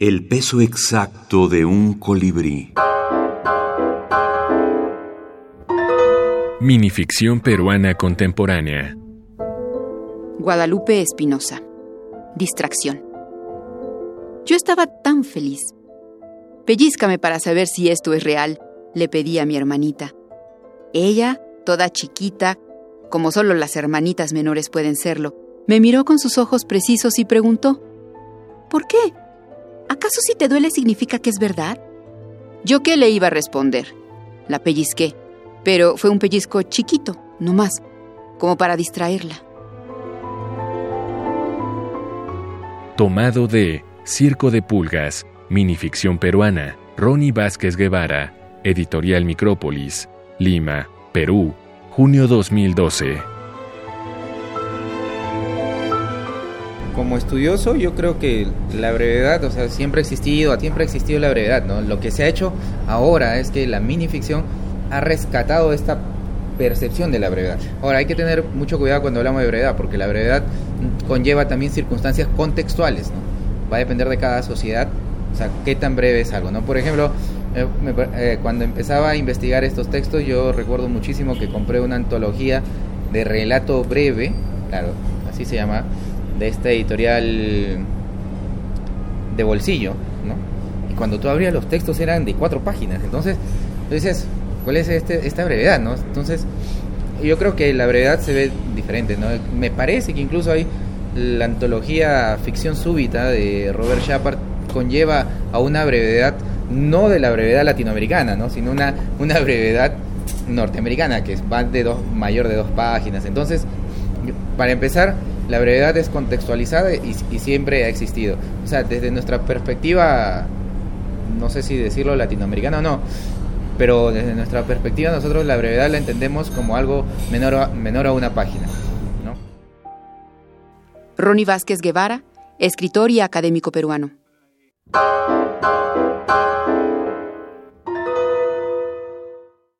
El peso exacto de un colibrí. Minificción peruana contemporánea. Guadalupe Espinosa. Distracción. Yo estaba tan feliz. Pellízcame para saber si esto es real, le pedí a mi hermanita. Ella, toda chiquita, como solo las hermanitas menores pueden serlo, me miró con sus ojos precisos y preguntó, ¿Por qué? ¿Acaso si te duele significa que es verdad? Yo qué le iba a responder. La pellizqué, pero fue un pellizco chiquito, no más, como para distraerla. Tomado de Circo de Pulgas, minificción peruana, Ronnie Vázquez Guevara, Editorial Micrópolis, Lima, Perú, junio 2012. Como estudioso, yo creo que la brevedad, o sea, siempre ha existido, siempre ha existido la brevedad, ¿no? Lo que se ha hecho ahora es que la minificción ha rescatado esta percepción de la brevedad. Ahora, hay que tener mucho cuidado cuando hablamos de brevedad, porque la brevedad conlleva también circunstancias contextuales, ¿no? Va a depender de cada sociedad, o sea, qué tan breve es algo, ¿no? Por ejemplo, eh, eh, cuando empezaba a investigar estos textos, yo recuerdo muchísimo que compré una antología de relato breve, claro, así se llama, de esta editorial de bolsillo, ¿no? Y cuando tú abrías los textos eran de cuatro páginas, entonces tú dices, ¿cuál es este, esta brevedad, no? Entonces, yo creo que la brevedad se ve diferente, ¿no? Me parece que incluso hay la antología Ficción Súbita de Robert Shepard conlleva a una brevedad, no de la brevedad latinoamericana, ¿no? Sino una, una brevedad norteamericana que va de dos, mayor de dos páginas. Entonces, para empezar, la brevedad es contextualizada y, siempre ha existido. O sea, desde nuestra perspectiva, no sé si decirlo latinoamericana o no, pero desde nuestra perspectiva nosotros la brevedad la entendemos como algo menor a, menor a una página. ¿no? Ronnie Vázquez Guevara, escritor y académico peruano.